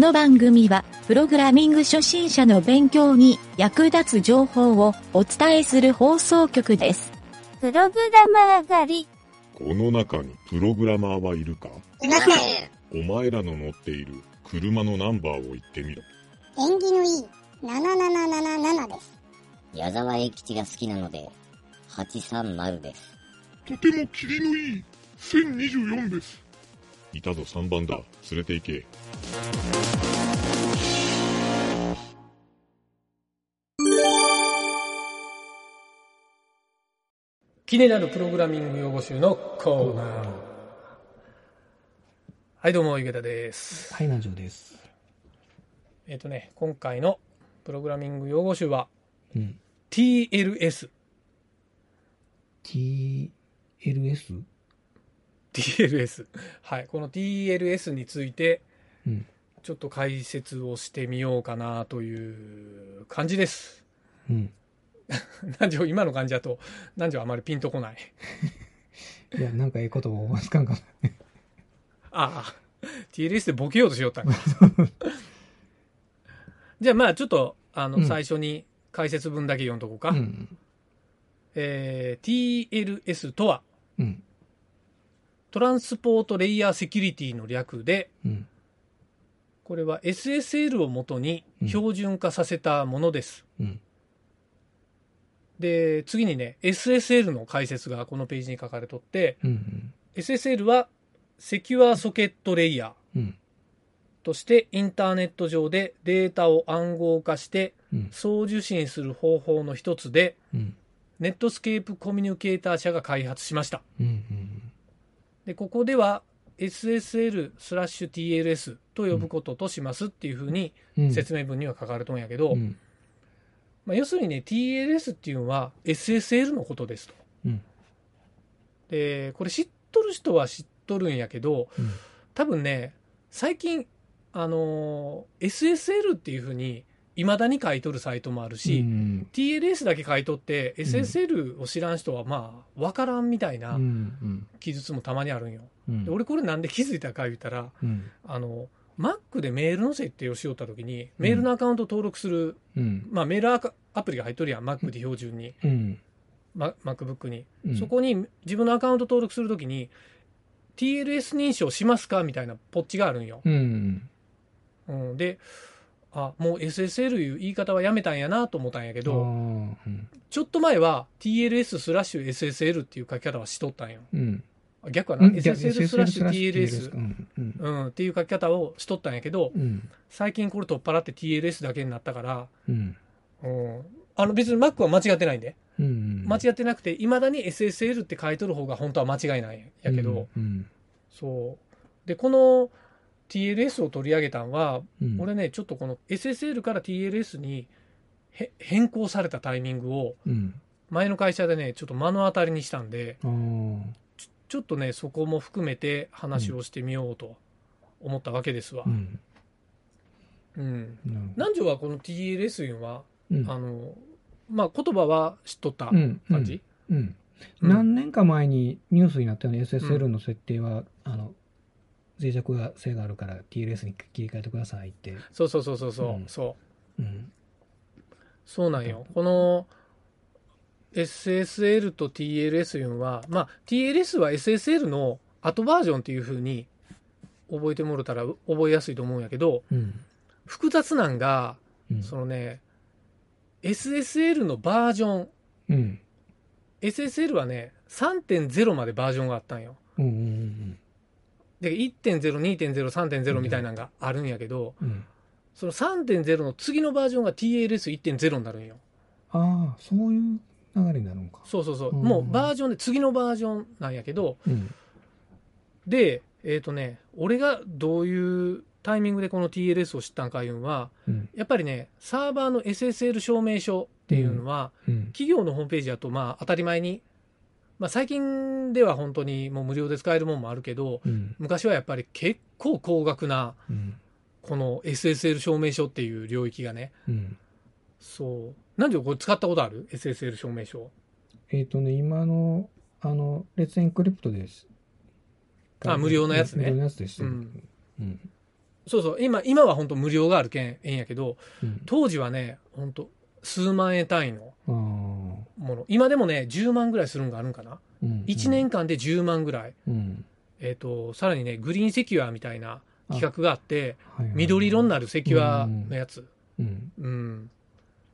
の番組は、プログラミング初心者の勉強に役立つ情報をお伝えする放送局です。プログラマー狩り。この中にプログラマーはいるか？いません。お前らの乗っている車のナンバーを言ってみろ。縁起のいい7777です。矢沢永吉が好きなので、830です。とても霧のいい1024です。いたぞ3番だ。連れて行け。気になるプログラミング用語集のコーナー。はい、どうも、ゆげたです。はい、南條です。えっ、とね、今回のプログラミング用語集はうん。TLS。TLS? TLS。はい、この TLS について、うん。ちょっと解説をしてみようかなという感じです。うん。南條、今の感じだと、南條あまりピンとこない？いや、なんかええことを思いつかんかな。ああ、TLS でボケようとしよったんか。じゃあまあちょっと、あの、うん最初に解説文だけ読んどこうか。うん。えー TLS とは、うん。トランスポートレイヤーセキュリティの略で、うん。これは SSL をもとに標準化させたものです。うん。で、次にね、SSL の解説がこのページに書かれとって、うん。SSL はセキュアソケットレイヤーうん。としてインターネット上でデータを暗号化してうん。送受信する方法の一つで、うん。ネットスケープコミュニケーター社が開発しました。うん。で、ここでは SSL スラッシュ TLS と呼ぶこととしますっていうふうにうん。説明文には書かれとんやけど、うん。まあ、要するにね、TLS っていうのは SSL のことですと。うん。で、これ知っとる人は知っとるんやけど、うん。多分ね、最近、あのー SSL っていうふうに未だに書いとるサイトもあるし、うん。TLS だけ書いとって、SSL を知らん人はまあ、わからんみたいなうん。記述もたまにあるんよ。うん。で俺これなんで気づいたか言ったら、うん。あの、Mac でメールの設定をしよったときに、メールのアカウント登録する、うん。まあメールアカアプリが入っとるやん、Mac で標準に、うん。ま MacBook に。うんそこに自分のアカウント登録するときに、TLS 認証しますかみたいなポッチがあるんよ。うん。うん、で、あ、もう SSL いう言い方はやめたんやなと思ったんやけ。ど、うん。ちょっと前は TLS スラッシュ SSL っていう書き方はしとったんよ。うん。あ逆かな、うん ?SSL スラッシュ TLS うん。っていう書き方をしとったんやけど、うん。最近これ取っ払って TLS だけになったから、うん。うん、あの別に Mac は間違ってないんで、うん。間違ってなくて、いまだに SSL って書いとる方が本当は間違いないんやけど、うん。そう。で、この TLS を取り上げたんは、うん。俺ね、ちょっとこの SSL から TLS にへ変更されたタイミングを、うん。前の会社でね、ちょっと目の当たりにしたんで、ああ。ちょっとね、そこも含めて話をしてみようと思ったわけですわう。ん。南條はこの TLS いうのは、うんあの、まあ、言葉は知っとったうん。感じ、うん。うん何年か前にニュースになったように SSL の設定は、あの脆弱性があるから TLS に切り替えてくださいって、そうそうそうそうそう、うん。そう。うん。そうなんよ。この SSL と TLS いうのは、まあ、TLS は SSL の後バージョンっていう風に覚えてもらったら覚えやすいと思うんやけど、うん。複雑なんが、うん。そのね、SSL のバージョン、うん、SSL はね、3.0までバージョンがあったんよ。うんうんで、1.0、2.0、3.0みたいなのがあるんやけど、うん。うんその3.0の次のバージョンが TLS1.0 になるんよ。ああそういう流れになるのか。そうそうそう。うんもうバージョンで次のバージョンなんやけど、うん。で、えっ、とね、俺がどういうタイミングでこの TLS を知ったんかいうのは、うん。やっぱりね、サーバーの SSL 証明書っていうのは、うん。企業のホームページだと、まあ、当たり前に、まあ、最近では本当にもう無料で使えるもんもあるけど、うん。昔はやっぱり結構高額な、うん。この SSL 証明書っていう領域がね、うん。そう。なんでこれ使ったことある ?SSL 証明書。えっ、とね今のあのレッツエンクリプトです。あ無料のやつね。無料のやつです、ううん。ん。うん。そうそう、今、今は本当無料があるけん、ええんやけど、うん。当時はね、本当数万円単位のああ。もの。今でもね、10万ぐらいするんがあるんかな？うん。1年間で10万ぐらい。うん。えっ、と、さらにね、グリーンセキュアみたいな企画があって、はいはい緑色になるセキュアのやつ。うん。うん。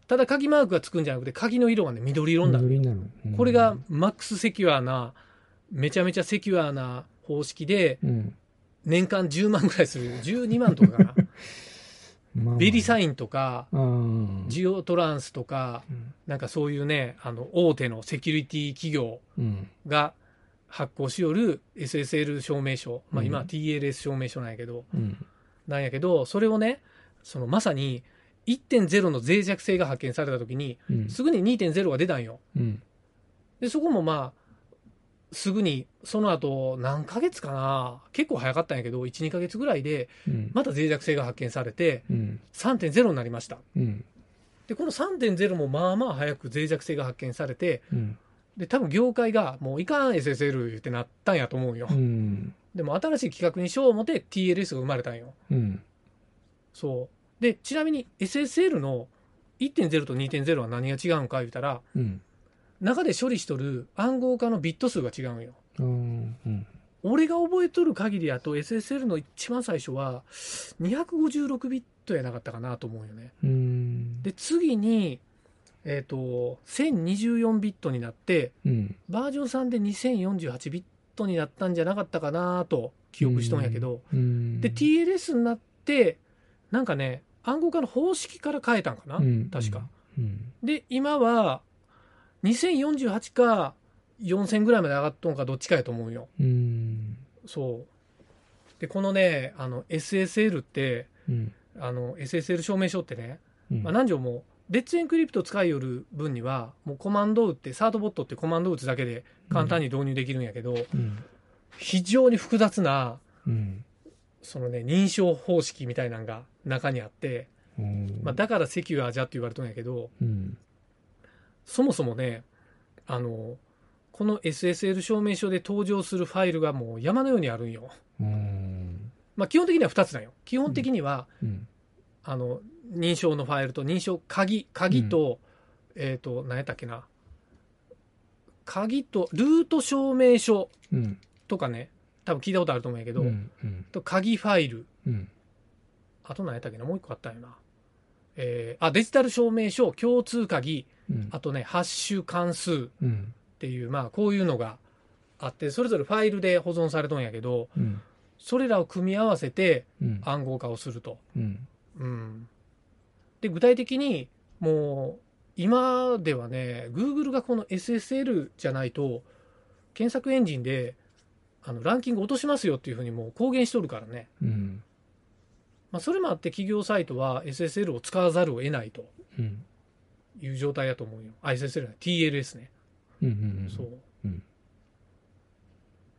ただ鍵マークがつくんじゃなくて、鍵の色がね、緑色になる。なる。うんこれが、マックスセキュアな、めちゃめちゃセキュアな方式で、うん。年間10万ぐらいする。12万とかかな。まあまあベリサインとか、ジオトランスとか、うんなんかそういうね、あの、大手のセキュリティ企業うん。が発行しよる SSL 証明書。まあ今 TLS 証明書なんやけど、うん。なんやけど、それをね、そのまさに1.0の脆弱性が発見された時に、うん。すぐに2.0が出たんよ。うん。で、そこもまあ、すぐに、その後、何ヶ月かな結構早かったんやけど、1、2ヶ月ぐらいで、うん。また脆弱性が発見されて、うん。3.0になりました。うん。で、この3.0もまあまあ早く脆弱性が発見されて、うん。で、多分業界がもういかん SSL 言ってなったんやと思うよ。うん。でも新しい企画にしよう思って TLS が生まれたんよ。うん。そう。で、ちなみに SSL の1.0と2.0は何が違うんか言うたら、うん。中で処理しとる暗号化のビット数が違うんよ。うん。うん。俺が覚えとる限りやと SSL の一番最初は256ビットやなかったかなと思うよね。うん。で、次に、えっ、と、1024ビットになって、うん。バージョン3で2048ビットになったんじゃなかったかなと記憶しとんやけど、うん。で、TLS になって、なんかね、暗号化の方式から変えたんかな、うん確か。。うん。で、今は、2048か4000ぐらいまで上がっとんかどっちかやと思うよ。うん。そう。で、このね、あの、SSL って、うん。あの、SSL 証明書ってね、うん。まあ、何条も、レッツエンクリプト使いよる分には、もうコマンドを打って、サードボットってコマンドを打つだけで簡単に導入できるんやけど、うん。非常に複雑な、うん。そのね、認証方式みたいなのが中にあって、うん。まあ、だからセキュアじゃって言われとんやけど、うん。そもそもね、あの、この SSL 証明書で登場するファイルがもう山のようにあるんよ。うん。まあ、基本的には2つなんよ。基本的には、うん。あの、認証のファイルと認証鍵、鍵と、えっ、と、何やったっけな。鍵と、ルート証明書うん。とかね、多分聞いたことあると思うんやけど、うん。うん。と鍵ファイル、うん。あと何やったっけな、もう一個あったよな。えーあ、デジタル証明書、共通鍵、うん。あとね、ハッシュ関数っうん。ていう、まあ、こういうのがあって、それぞれファイルで保存されとんやけど、うん。それらを組み合わせてうん。暗号化をすると。うん。うん。で、具体的に、もう、今ではね、Google がこの SSL じゃないと、検索エンジンで、あの、ランキング落としますよっていうふうにもう公言しとるからね。うん。まあ、それもあって企業サイトは SSL を使わざるを得ないとうん。いう状態だと思うよ。あ、SSL ね TLS ね。うん。うん。そう。うん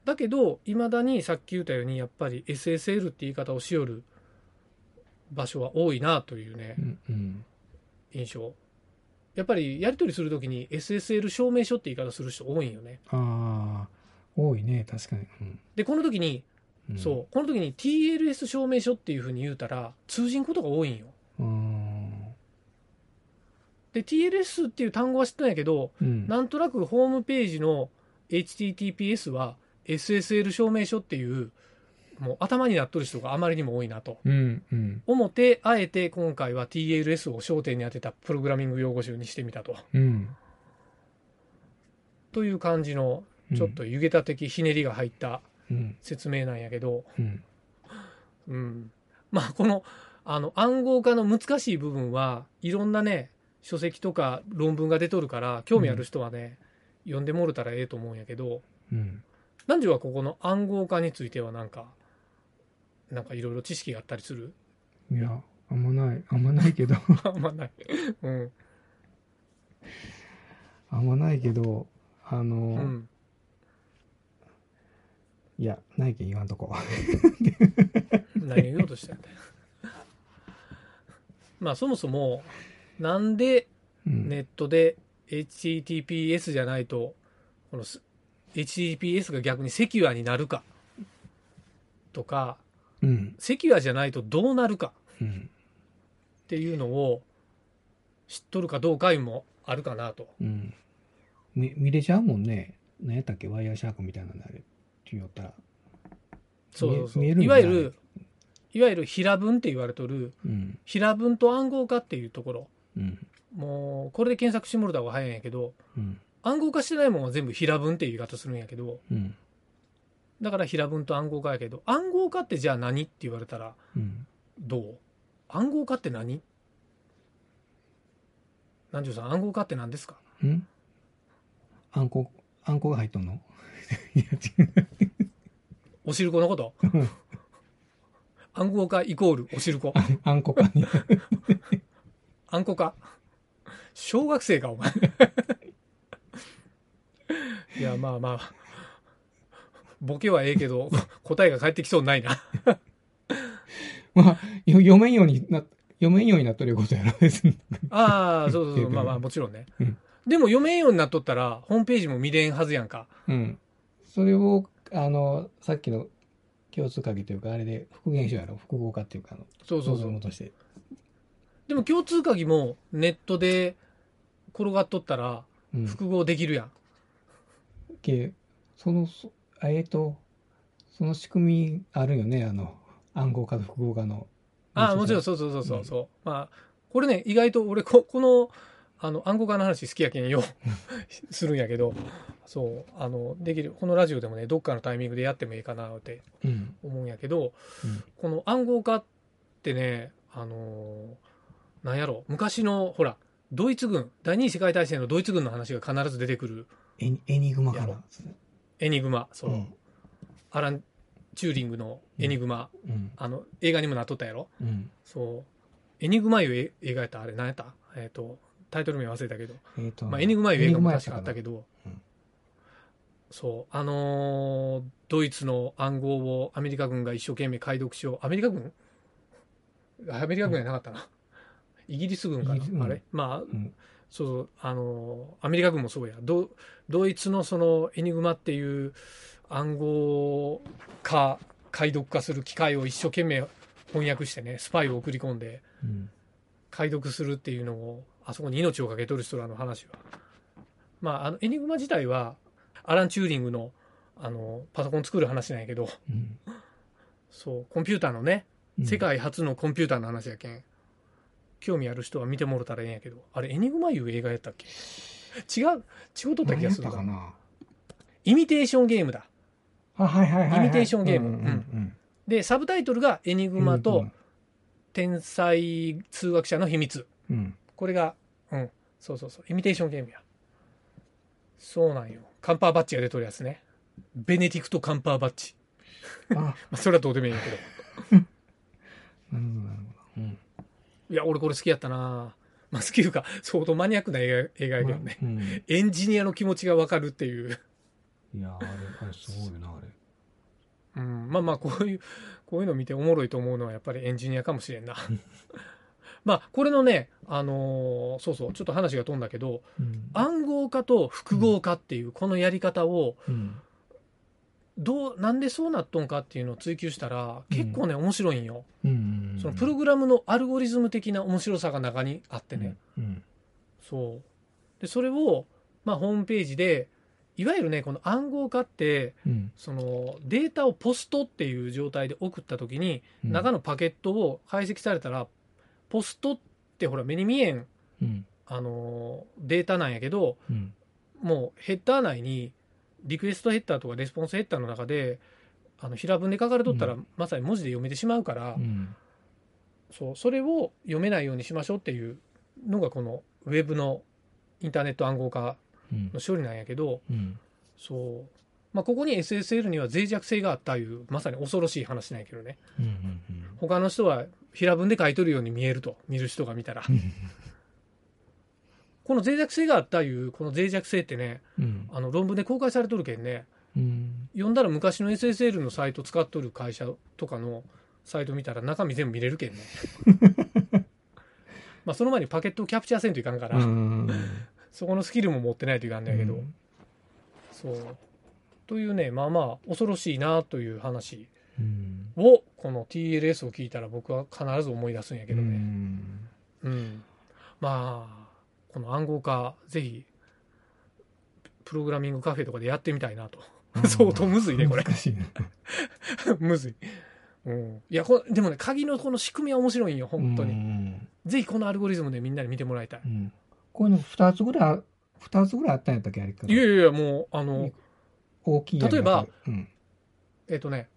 だけど、いまだにさっき言ったように、やっぱり SSL って言い方をしよる場所は多いなというねう、ん。うん。印象。やっぱりやり取りするときに SSL 証明書って言い方する人多いんよね。ああ、多いね、確かに。うんで、この時に、うん。そう、この時に TLS 証明書っていうふうに言うたら、通じんことが多いんよ。う。うん。で、TLS っていう単語は知ってないけど、うん。なんとなくホームページの HTTPS は SSL 証明書っていう、もう頭になっとる人があまりにも多いなとうん。うん。思って、あえて今回は TLS を焦点に当てたプログラミング用語集にしてみたと。うん。という感じの、ちょっと湯桁的ひねりが入ったうん。説明なんやけど、うん。うん。まあ、この、あの、暗号化の難しい部分は、いろんなね、書籍とか論文が出とるから、興味ある人はね、読んでもろたらええと思うんやけど、うん。何時はここの暗号化についてはなんか、なんかいろいろ知識があったりする？いや、あんまない、あんまないけど、あんまない。うん。あんまないけど、あうの、ん。いや、ないけん言わんとこ。何を言おうとしたんだよ。まあそもそも、なんでうん。ネットで HTTPS じゃないと、このす HTTPS が逆にセキュアになるかとか、うん。セキュアじゃないとどうなるかうん。っていうのを知っとるかどうかもあるかなと。うん。み見れちゃうもんね。何やったっけ？ワイヤーシャークみたいなのあれ。って言ったら。そうそうそう。見えるんだいわゆる、いわゆる平文って言われとる、うん。平文と暗号化っていうところ。うん。もう、これで検索してもらった方が早いんやけど、うん。暗号化してないもんは全部平文っていう言い方するんやけど、うん。だから平文と暗号化やけど、暗号化ってじゃあ何って言われたら、うん。どう？暗号化って何？南條さん、暗号化って何ですか？んあんこ、あんこが入っとんの？いや、違う。おしるこのこと？暗号化イコールおしるこ。あんこか？小学生か、お前。いや、まあまあ。ボケはええけど、答えが返ってきそうにないな。まあ、よ読めんようにな、読めんようになっとることやろ、別に。ああ、そうそうそう。まあまあ、もちろんね。うんでも読めんようになっとったら、ホームページも見れんはずやんか。うん。それを、あの、さっきの共通鍵というか、あれで復元書やろ、複合化っていうか、そうそうそう。して。でも共通鍵もネットで転がっとったらうん。複合できるやん。けその、そえっと、その仕組みあるよね、あの、暗号化と複合化の。ああ、もちろんそうそうそうそうそう。まあ、これね、意外と俺こ、この、あの、暗号化の話好きやけんよ、するんやけど、そう、あの、できる、このラジオでもね、どっかのタイミングでやってもいいかなってうん。思うんやけど、うんこの暗号化ってね、あのーなんやろ、昔の、ほら、ドイツ軍、第二次世界大戦のドイツ軍の話が必ず出てくるエニエニグマかやな。エニグマ、そう、うん。アラン・チューリングのエニグマ、うん。あの、映画にもなっとったやろうん。そう。エニグマいうえ映画やったあれ何やった？えっ、と、タイトル名忘れたけど。えっと、まあ、エニグマいう映画も確かあったど。けど、うんそう。あのードイツの暗号をアメリカ軍が一生懸命解読しよう。アメリカ軍？アメリカ軍やなかったな。イギリス軍かイギリスうんなあれ？まあ、ん。そうあのーアメリカ軍もそうや。ドドイツのそのエニグマっていう暗号化、解読化する機械を一生懸命翻訳してね、スパイを送り込んで、うん。解読するっていうのをあそこに命を懸けとる人らの話は。まああのエニグマ自体はアラン・チューリングのあのパソコン作る話なんやけど。うん。そうコンピューターのねうん。世界初のコンピューターの話やけん、興味ある人は見てもろたらええんやけどあれエニグマいう映画やったっけ？違う違うとった気がするかな？イミテーションゲームだあ、はいはいはいはい。イミテーションゲームうんうんうんでサブタイトルが「エニグマと天才通学者の秘密」うん。これが、うん、そうそうそう、イミテーションゲームや。そうなんよ。カンパーバッジが出とるやつね。ベネディクト・カンパーバッジ。あ、まあ、それはどうでもいいんやけど。なるほどなる。いや、俺これ好きやったなまあ、好きいうか、相当マニアックな映画映画やけどね。うん。エンジニアの気持ちがわかるっていう。いや、あれ、あれすごいな、あれ。うん、まあまあ、こういう、こういうの見ておもろいと思うのはやっぱりエンジニアかもしれんな。まあ、これのね、あのーそうそう、ちょっと話が飛んだけど、うん。暗号化と複合化っていうこのやり方を、うん。どうなんでそうなっとんかっていうのを追求したら結構ね、面白いんようん。そのプログラムのアルゴリズム的な面白さが中にあってね、うん。そうでそれを、まあ、ホームページでいわゆるねこの暗号化ってうん。そのデータをポストっていう状態で送った時に、うん中のパケットを解析されたらポストってほら目に見えんうん。あのデータなんやけどうん。もうヘッダー内にリクエストヘッダーとかレスポンスヘッダーの中であの平文で書かれとったら、うんまさに文字で読めてしまうから、うん。そうそれを読めないようにしましょうっていうのがこのウェブのインターネット暗号化うんの処理なんやけどうん。そう、まあ、ここに SSL には脆弱性があったいうまさに恐ろしい話なんやけどねうん。うん。他の人は平文で書いとるように見えると見る人が見たらこの脆弱性があったいうこの脆弱性ってねうん。あの論文で公開されとるけんねうん。読んだら昔の SSL のサイト使っとる会社とかのサイト見たら中身全部見れるけんね まあその前にパケットをキャプチャーせんといかんから、うん。そこのスキルも持ってないといかんだけど、そうというねまあまあ恐ろしいなという話うん。を、この TLS を聞いたら僕は必ず思い出すんやけどうね。んうん。まあ、この暗号化、ぜひ、プログラミングカフェとかでやってみたいなと。相当むずいね、これ。ね。むずい。うん。いや、こでもね、鍵のこの仕組みは面白いんよ、本当うに。んぜひこのアルゴリズムでみんなに見てもらいたい。うんこういうの2つぐらい、二つぐらいあったんやったっけ、あれ。いやいやいや、もう、あの、大きい例えば、うん。えっ、とね、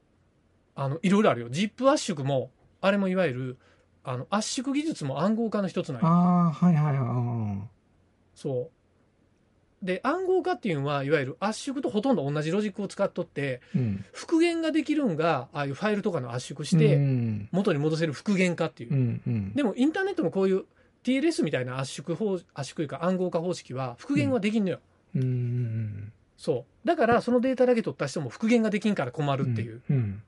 あの、いろいろあるよ。ジップ圧縮も、あれもいわゆる、あの、圧縮技術も暗号化の一つなんよ。ああ、はいはいはい。そう。で、暗号化っていうのは、いわゆる圧縮とほとんど同じロジックを使っとって、うん。復元ができるんが、ああいうファイルとかの圧縮しうて、ん。元に戻せる復元化っていうう。ん。うん。でも、インターネットのこういう TLS みたいな圧縮方、圧縮というか暗号化方式は復元はできんのよ。うん。うん。そう。だから、そのデータだけ取った人も復元ができんから困るっていう。うん。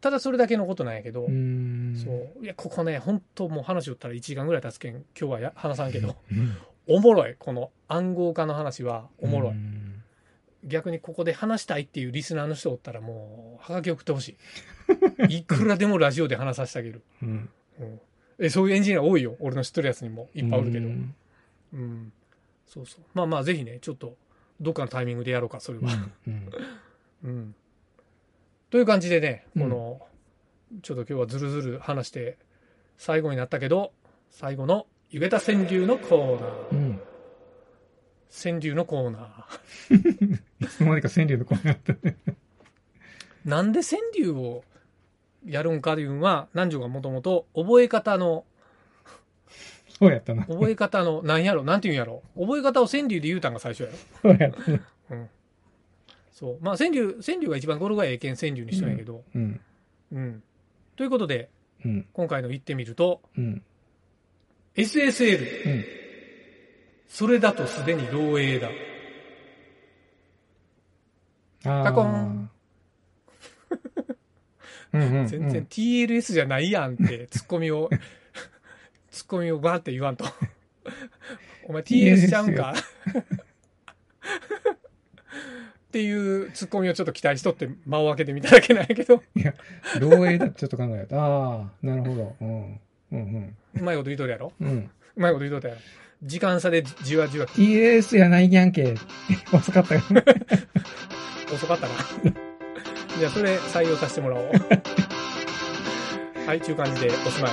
ただそれだけのことなんやけど、うん。そう。いや、ここね、本当もう話をったら1時間ぐらい経つけん、今日はや話さんけど、うん。おもろい。この暗号化の話はおもろい。うん逆にここで話したいっていうリスナーの人おったらもう、はがき送ってほしい。いくらでもラジオで話させてあげる。うん。うんえそういうエンジニア多いよ。俺の知ってるやつにもいっぱいおるけど。ううん。んそうそう。まあまあ、ぜひね、ちょっと、どっかのタイミングでやろうか、それは。うん。うん。という感じでね、うんこの、ちょっと今日はずるずる話して、最後になったけど、最後の、ゆげた川柳のコーナー。うん。川柳のコーナー。いつの間にか川柳の子になったね。なんで川柳をやるんかというのは、南條がもともと覚え方の、そうやったな。覚え方の、なんやろ、なんていうんやろ？覚え方を川柳で言うたんが最初やろ。そうやったな。うん。そう。まあ、川柳、川柳が一番語呂がええけん川柳にしとんやけど。うん。うん。ということで、うん。今回の言ってみると、うん。SSL、うん。それだとすでに漏洩だ。あーカコン。うんうんうん。全然 TLS じゃないやんって、ツッコミを、ツッコミをバーって言わんと。お前 TLS ちゃうんか？っていうツッコミをちょっと期待しとって間を空けてみただけなんやけど、いや、漏洩だってちょっと考えた。ああ、なるほど。うん。うんうまいこと言うとるやろ？うん。うん。うまいこと言うとったやろ？時間差でじわじわ TS やないやんけ。遅かったよ。遅かったな。じゃあそれ採用させてもらおう。はい、ちゅう感じでおしまい。